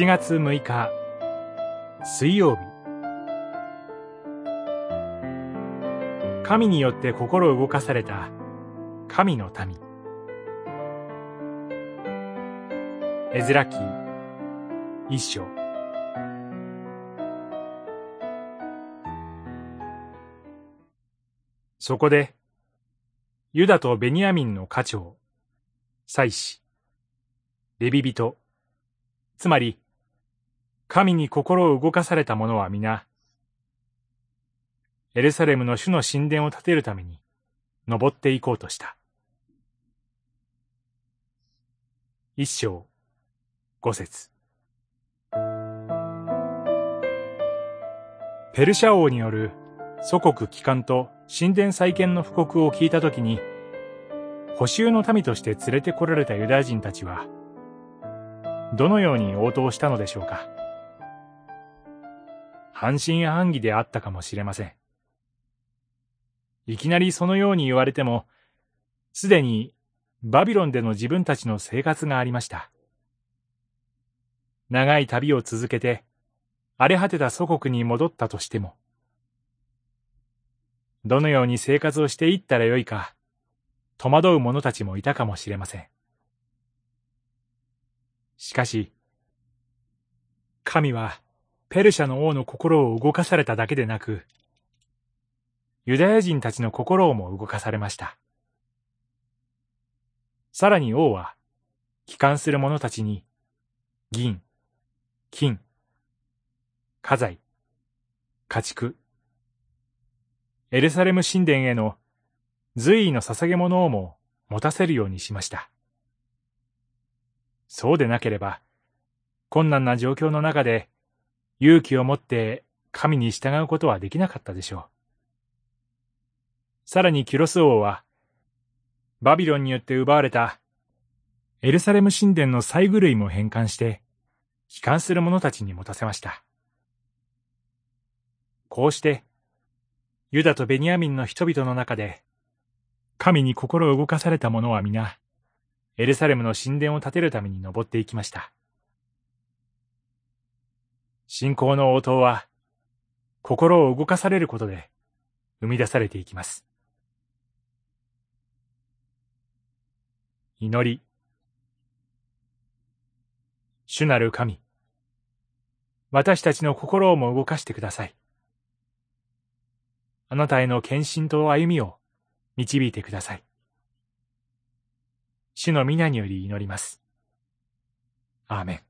7月6日水曜日。神によって心動かされた神の民。エズラ記一章。そこでユダとベニヤミンの家長祭司レビ人つまり、神に心を動かされた者は皆、エルサレムの主の神殿を建てるために、登っていこうとした。一章、五節。ペルシャ王による祖国帰還と神殿再建の布告を聞いたときに、補修の民として連れてこられたユダヤ人たちは、どのように応答したのでしょうか。半信半疑であったかもしれません。いきなりそのように言われても、すでにバビロンでの自分たちの生活がありました。長い旅を続けて、荒れ果てた祖国に戻ったとしても、どのように生活をしていったらよいか、戸惑う者たちもいたかもしれません。しかし、神はペルシャの王の心を動かされただけでなく、ユダヤ人たちの心をも動かされました。さらに王は、帰還する者たちに、銀、金、家財、家畜、エルサレム神殿への随意の捧げ物をも持たせるようにしました。そうでなければ、困難な状況の中で勇気を持って神に従うことはできなかったでしょう。さらにキュロス王は、バビロンによって奪われたエルサレム神殿の細具類も返還して、帰還する者たちに持たせました。こうして、ユダとベニヤミンの人々の中で、神に心を動かされた者は皆、エルサレムの神殿を建てるために登っていきました。信仰の応答は、心を動かされることで生み出されていきます。祈り。主なる神。私たちの心をも動かしてください。あなたへの献身と歩みを導いてください。主の皆により祈ります。アーメン。